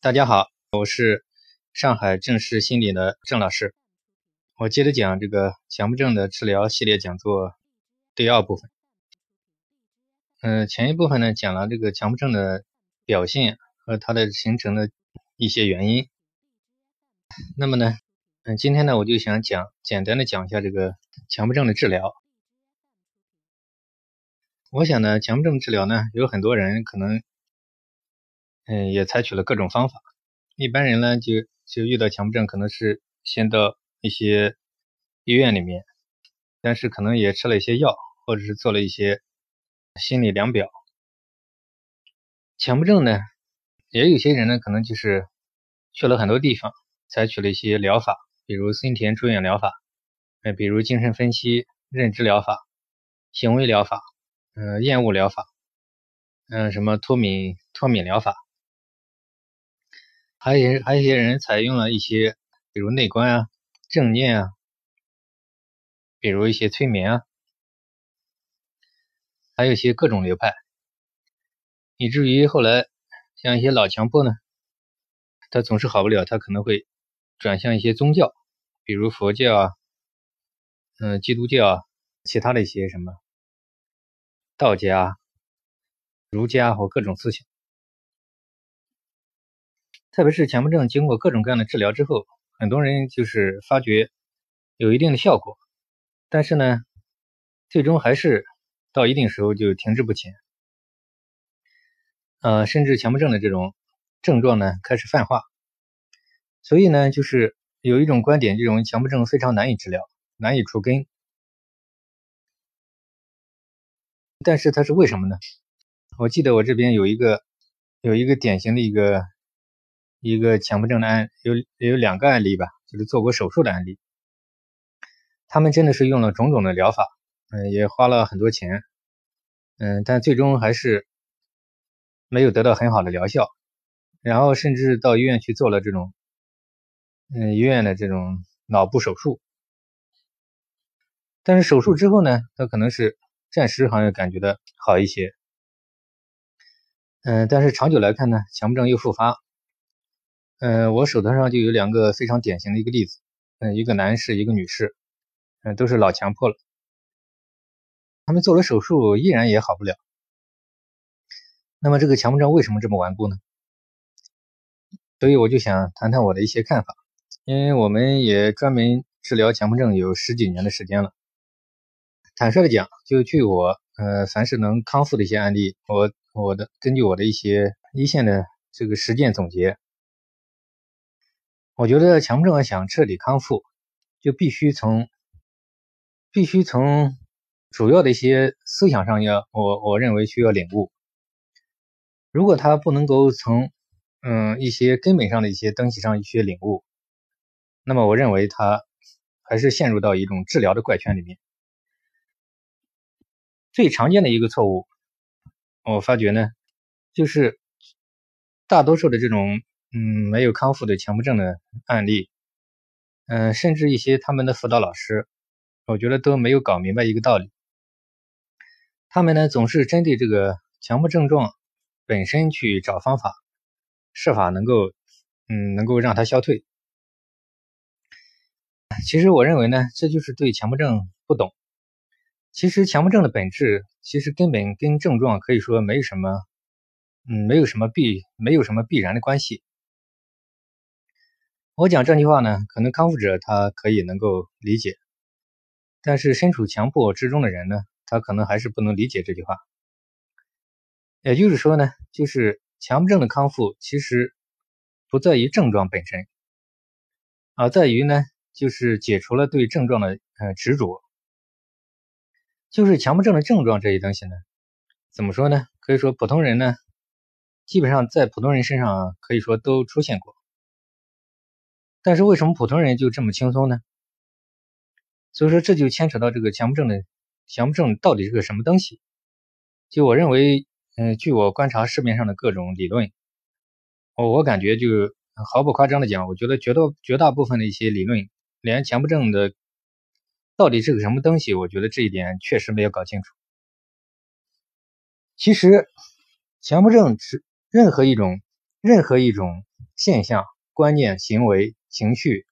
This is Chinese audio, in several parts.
大家好，我是上海正视心理的郑老师。我接着讲这个强迫症的治疗系列讲座第二部分。嗯，前一部分呢讲了这个强迫症的表现和它的形成的一些原因。那么呢，嗯，今天呢我就想讲简单的讲一下这个强迫症的治疗。我想呢，强迫症治疗呢，有很多人可能。嗯，也采取了各种方法。一般人呢，就就遇到强迫症，可能是先到一些医院里面，但是可能也吃了一些药，或者是做了一些心理量表。强迫症呢，也有些人呢，可能就是去了很多地方，采取了一些疗法，比如森田住院疗法，呃，比如精神分析、认知疗法、行为疗法，嗯，厌恶疗法，嗯，什么脱敏脱敏疗法。还有还有一些人采用了一些，比如内观啊、正念啊，比如一些催眠啊，还有一些各种流派，以至于后来像一些老强迫呢，他总是好不了，他可能会转向一些宗教，比如佛教啊、嗯、基督教啊，其他的一些什么道家、儒家或各种思想。特别是强迫症经过各种各样的治疗之后，很多人就是发觉有一定的效果，但是呢，最终还是到一定时候就停滞不前，呃，甚至强迫症的这种症状呢开始泛化。所以呢，就是有一种观点，这种强迫症非常难以治疗，难以除根。但是它是为什么呢？我记得我这边有一个有一个典型的一个。一个强迫症的案有有两个案例吧，就是做过手术的案例。他们真的是用了种种的疗法，嗯，也花了很多钱，嗯，但最终还是没有得到很好的疗效。然后甚至到医院去做了这种，嗯，医院的这种脑部手术。但是手术之后呢，他可能是暂时好像感觉的好一些，嗯，但是长久来看呢，强迫症又复发。嗯，我手头上就有两个非常典型的一个例子，嗯，一个男士，一个女士，嗯，都是老强迫了，他们做了手术依然也好不了。那么这个强迫症为什么这么顽固呢？所以我就想谈谈我的一些看法，因为我们也专门治疗强迫症有十几年的时间了。坦率的讲，就据我呃，凡是能康复的一些案例，我我的根据我的一些一线的这个实践总结。我觉得强迫症想彻底康复，就必须从必须从主要的一些思想上要我我认为需要领悟。如果他不能够从嗯一些根本上的一些东西上去领悟，那么我认为他还是陷入到一种治疗的怪圈里面。最常见的一个错误，我发觉呢，就是大多数的这种。嗯，没有康复的强迫症的案例，嗯，甚至一些他们的辅导老师，我觉得都没有搞明白一个道理。他们呢总是针对这个强迫症状本身去找方法，设法能够，嗯，能够让它消退。其实我认为呢，这就是对强迫症不懂。其实强迫症的本质，其实根本跟症状可以说没有什么，嗯，没有什么必，没有什么必然的关系。我讲这句话呢，可能康复者他可以能够理解，但是身处强迫之中的人呢，他可能还是不能理解这句话。也就是说呢，就是强迫症的康复其实不在于症状本身，而在于呢，就是解除了对症状的呃执着。就是强迫症的症状这一东西呢，怎么说呢？可以说普通人呢，基本上在普通人身上可以说都出现过。但是为什么普通人就这么轻松呢？所以说这就牵扯到这个强迫症的强迫症到底是个什么东西？就我认为，嗯，据我观察市面上的各种理论，我我感觉就毫不夸张的讲，我觉得绝大绝大部分的一些理论，连强迫症的到底是个什么东西，我觉得这一点确实没有搞清楚。其实，强迫症是任何一种任何一种现象、观念、行为、情绪，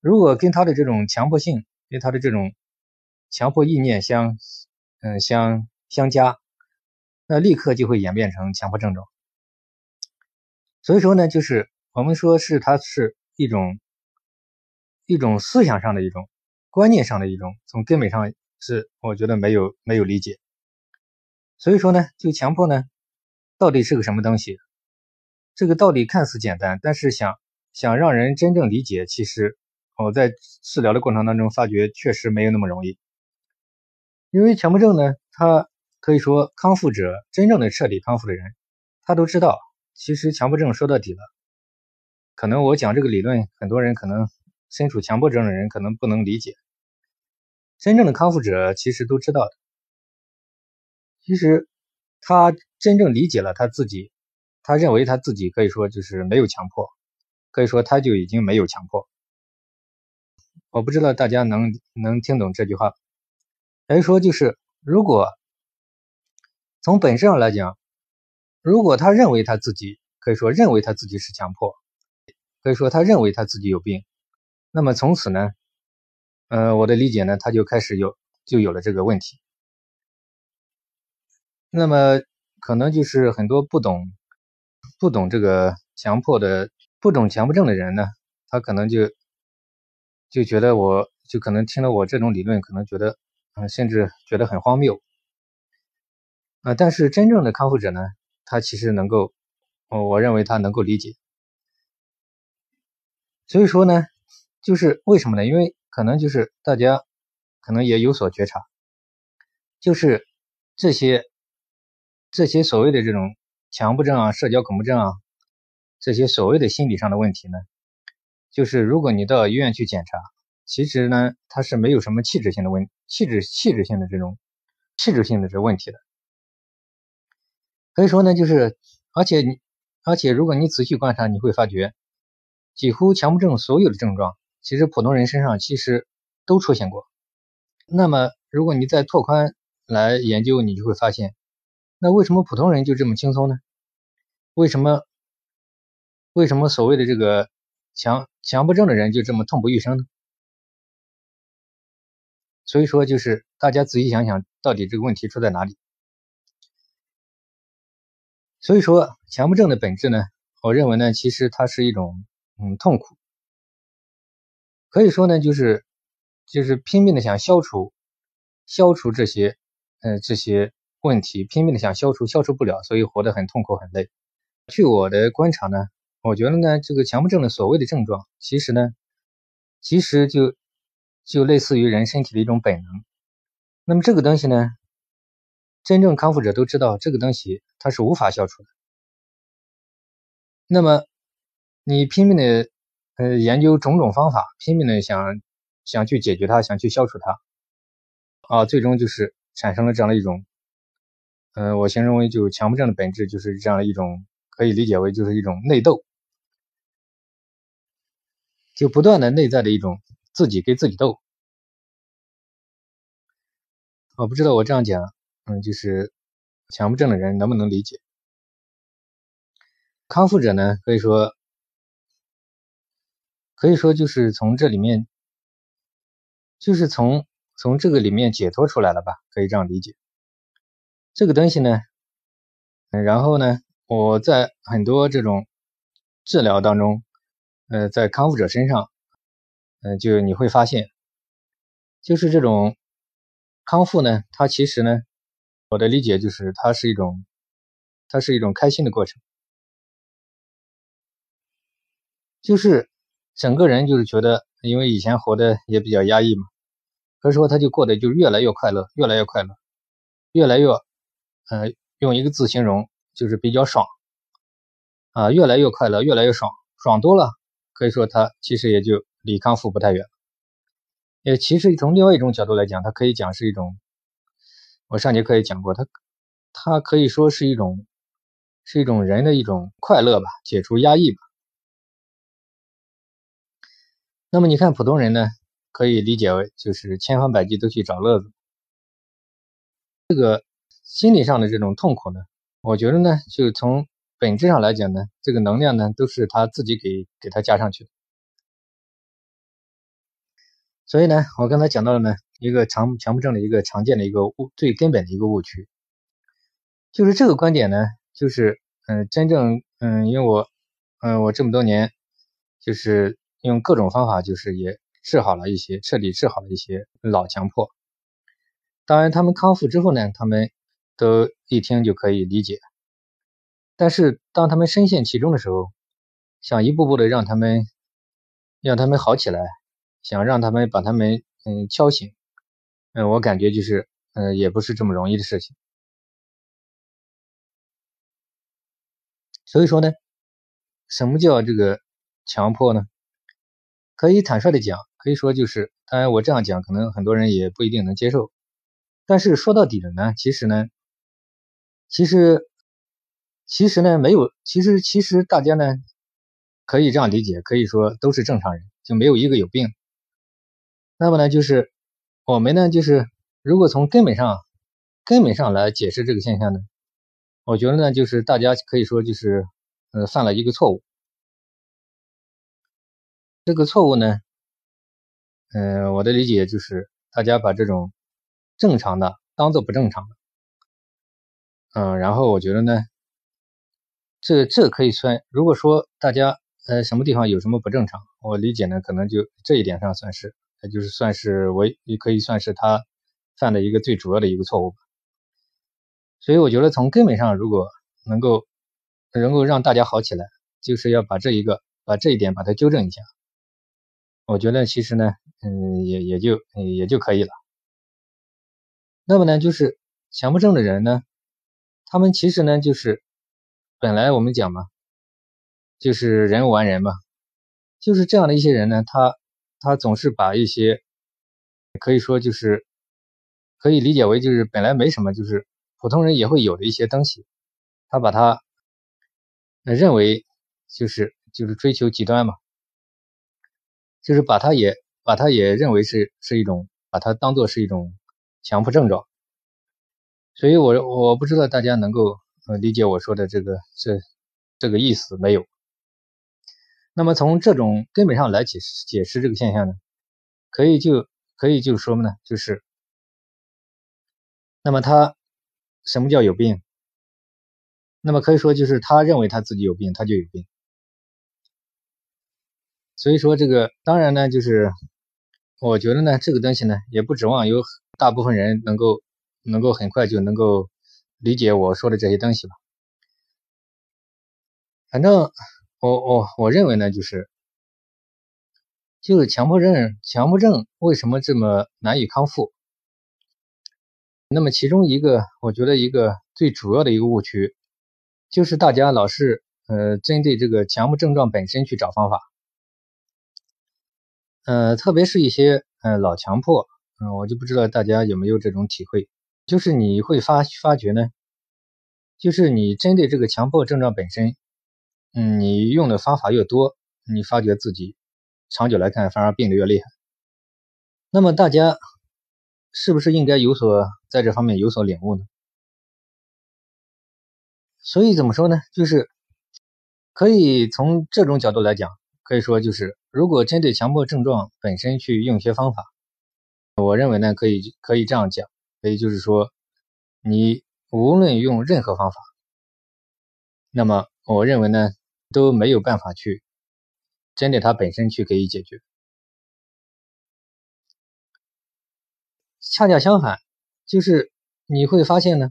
如果跟他的这种强迫性，跟他的这种强迫意念相，嗯相相加，那立刻就会演变成强迫症状。所以说呢，就是我们说是它是一种一种思想上的一种观念上的一种，从根本上是我觉得没有没有理解。所以说呢，就强迫呢，到底是个什么东西？这个道理看似简单，但是想想让人真正理解，其实我在治疗的过程当中发觉，确实没有那么容易。因为强迫症呢，他可以说康复者真正的彻底康复的人，他都知道，其实强迫症说到底了，可能我讲这个理论，很多人可能身处强迫症的人可能不能理解。真正的康复者其实都知道的。其实，他真正理解了他自己，他认为他自己可以说就是没有强迫，可以说他就已经没有强迫。我不知道大家能能听懂这句话。来说就是，如果从本质上来讲，如果他认为他自己可以说认为他自己是强迫，可以说他认为他自己有病，那么从此呢，呃，我的理解呢，他就开始有就有了这个问题。那么可能就是很多不懂不懂这个强迫的不懂强迫症的人呢，他可能就就觉得我就可能听了我这种理论，可能觉得嗯，甚至觉得很荒谬啊。但是真正的康复者呢，他其实能够，我我认为他能够理解。所以说呢，就是为什么呢？因为可能就是大家可能也有所觉察，就是这些。这些所谓的这种强迫症啊、社交恐怖症啊，这些所谓的心理上的问题呢，就是如果你到医院去检查，其实呢，它是没有什么气质性的问气质气质性的这种气质性的这问题的。可以说呢，就是而且你而且如果你仔细观察，你会发觉，几乎强迫症所有的症状，其实普通人身上其实都出现过。那么如果你再拓宽来研究，你就会发现。那为什么普通人就这么轻松呢？为什么为什么所谓的这个强强迫症的人就这么痛不欲生呢？所以说，就是大家仔细想想，到底这个问题出在哪里？所以说，强迫症的本质呢，我认为呢，其实它是一种嗯痛苦，可以说呢，就是就是拼命的想消除消除这些呃这些。问题拼命的想消除，消除不了，所以活得很痛苦很累。据我的观察呢，我觉得呢，这个强迫症的所谓的症状，其实呢，其实就就类似于人身体的一种本能。那么这个东西呢，真正康复者都知道，这个东西它是无法消除的。那么你拼命的呃研究种种方法，拼命的想想去解决它，想去消除它，啊，最终就是产生了这样的一种。嗯，我形容为就强迫症的本质就是这样的一种，可以理解为就是一种内斗，就不断的内在的一种自己跟自己斗。我不知道我这样讲，嗯，就是强迫症的人能不能理解？康复者呢，可以说，可以说就是从这里面，就是从从这个里面解脱出来了吧？可以这样理解。这个东西呢，嗯然后呢，我在很多这种治疗当中，呃，在康复者身上，嗯，就你会发现，就是这种康复呢，它其实呢，我的理解就是它是一种，它是一种开心的过程，就是整个人就是觉得，因为以前活的也比较压抑嘛，可以说他就过得就越来越快乐，越来越快乐，越来越。呃，用一个字形容就是比较爽啊，越来越快乐，越来越爽，爽多了，可以说他其实也就离康复不太远。也其实从另外一种角度来讲，它可以讲是一种，我上节课也讲过，它它可以说是一种是一种人的一种快乐吧，解除压抑吧。那么你看普通人呢，可以理解为就是千方百计都去找乐子，这个。心理上的这种痛苦呢，我觉得呢，就从本质上来讲呢，这个能量呢都是他自己给给他加上去的。所以呢，我刚才讲到了呢，一个强强迫症的一个常见的一个误最根本的一个误区，就是这个观点呢，就是嗯，真正嗯，因为我嗯，我这么多年就是用各种方法，就是也治好了一些，彻底治好了一些老强迫。当然，他们康复之后呢，他们都一听就可以理解。但是当他们深陷其中的时候，想一步步的让他们让他们好起来。想让他们把他们嗯敲醒，嗯，我感觉就是嗯也不是这么容易的事情。所以说呢，什么叫这个强迫呢？可以坦率的讲，可以说就是，当然我这样讲可能很多人也不一定能接受，但是说到底的呢，其实呢，其实其实呢没有，其实其实大家呢可以这样理解，可以说都是正常人，就没有一个有病。那么呢，就是我们呢，就是如果从根本上根本上来解释这个现象呢，我觉得呢，就是大家可以说就是呃犯了一个错误。这个错误呢，嗯，我的理解就是大家把这种正常的当做不正常的，嗯，然后我觉得呢，这这可以算，如果说大家呃什么地方有什么不正常，我理解呢，可能就这一点上算是。就是算是我也可以算是他犯的一个最主要的一个错误。所以我觉得从根本上，如果能够能够让大家好起来，就是要把这一个把这一点把它纠正一下。我觉得其实呢，嗯，也也就也就可以了。那么呢，就是强迫症的人呢，他们其实呢，就是本来我们讲嘛，就是人无完人嘛，就是这样的一些人呢，他。他总是把一些可以说就是可以理解为就是本来没什么，就是普通人也会有的一些东西，他把它认为就是就是追求极端嘛，就是把他也把他也认为是是一种把它当做是一种强迫症状，所以我我不知道大家能够呃理解我说的这个这这个意思没有。那么从这种根本上来解释解释这个现象呢，可以就可以就说呢，就是，那么他什么叫有病？那么可以说就是他认为他自己有病，他就有病。所以说这个当然呢，就是我觉得呢，这个东西呢，也不指望有大部分人能够能够很快就能够理解我说的这些东西吧，反正。我我我认为呢，就是就是强迫症，强迫症为什么这么难以康复？那么其中一个，我觉得一个最主要的一个误区，就是大家老是呃针对这个强迫症状本身去找方法，呃，特别是一些呃老强迫，嗯，我就不知道大家有没有这种体会，就是你会发发觉呢，就是你针对这个强迫症状本身。嗯，你用的方法越多，你发觉自己长久来看反而病得越厉害。那么大家是不是应该有所在这方面有所领悟呢？所以怎么说呢？就是可以从这种角度来讲，可以说就是如果针对强迫症状本身去用一些方法，我认为呢可以可以这样讲，可以就是说你无论用任何方法，那么我认为呢。都没有办法去针对它本身去给予解决，恰恰相反，就是你会发现呢，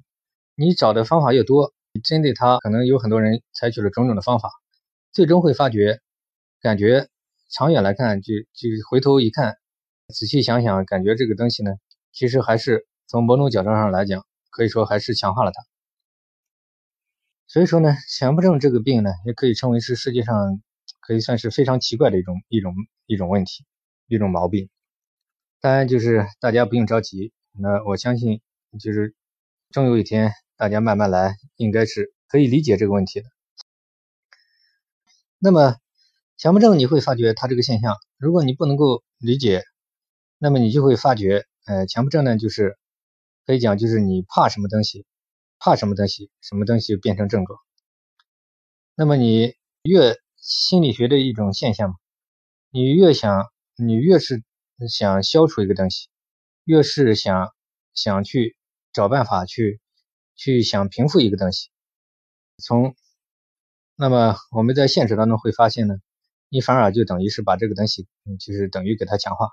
你找的方法越多，针对它可能有很多人采取了种种的方法，最终会发觉，感觉长远来看，就就回头一看，仔细想想，感觉这个东西呢，其实还是从某种角度上来讲，可以说还是强化了它。所以说呢，强迫症这个病呢，也可以称为是世界上可以算是非常奇怪的一种一种一种问题，一种毛病。当然，就是大家不用着急，那我相信，就是终有一天，大家慢慢来，应该是可以理解这个问题的。那么，强迫症你会发觉它这个现象，如果你不能够理解，那么你就会发觉，呃，强迫症呢，就是可以讲，就是你怕什么东西。怕什么东西，什么东西就变成症状。那么你越心理学的一种现象嘛，你越想，你越是想消除一个东西，越是想想去找办法去去想平复一个东西。从那么我们在现实当中会发现呢，你反而就等于是把这个东西，就是等于给它强化。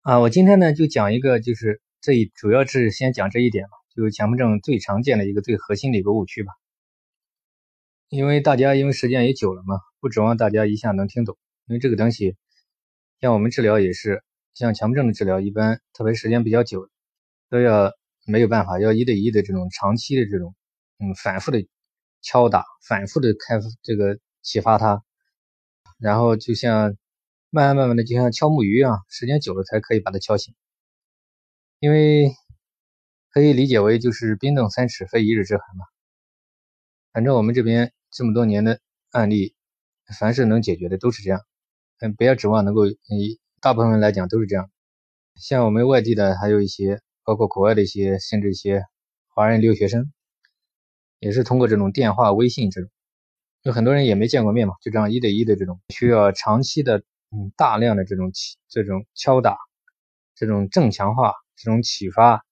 啊，我今天呢就讲一个，就是这一主要是先讲这一点嘛，就是强迫症最常见的一个最核心的一个误区吧。因为大家因为时间也久了嘛，不指望大家一下能听懂。因为这个东西，像我们治疗也是，像强迫症的治疗，一般特别时间比较久，都要没有办法，要一对一的这种长期的这种，嗯，反复的敲打，反复的开这个启发他，然后就像。慢慢慢慢的，就像敲木鱼一样，时间久了才可以把它敲醒。因为可以理解为就是冰冻三尺非一日之寒嘛。反正我们这边这么多年的案例，凡是能解决的都是这样。嗯，不要指望能够，嗯大部分人来讲都是这样。像我们外地的，还有一些，包括国外的一些，甚至一些华人留学生，也是通过这种电话、微信这种，有很多人也没见过面嘛，就这样一对一的这种，需要长期的。嗯，大量的这种这种敲打，这种正强化，这种启发，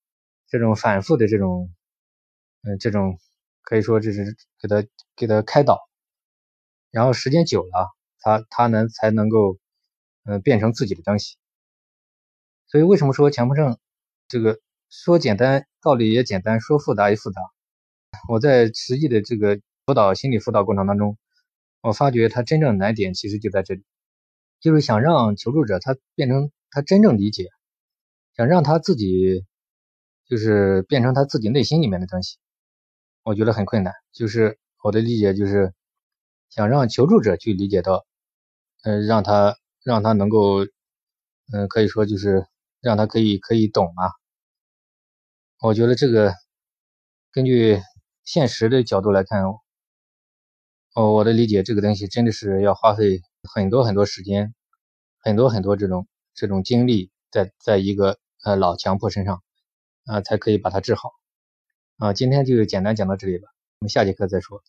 这种反复的这种，嗯，这种可以说这是给他给他开导，然后时间久了，他他能才能够，嗯，变成自己的东西。所以为什么说强迫症这个说简单道理也简单，说复杂也复杂？我在实际的这个辅导心理辅导过程当中，我发觉他真正难点其实就在这里。就是想让求助者他变成他真正理解，想让他自己就是变成他自己内心里面的东西，我觉得很困难。就是我的理解就是想让求助者去理解到，嗯，让他让他能够，嗯，可以说就是让他可以可以懂嘛。我觉得这个根据现实的角度来看，哦，我的理解这个东西真的是要花费。很多很多时间，很多很多这种这种精力，在在一个呃老强迫身上，啊，才可以把它治好。啊，今天就简单讲到这里吧，我们下节课再说。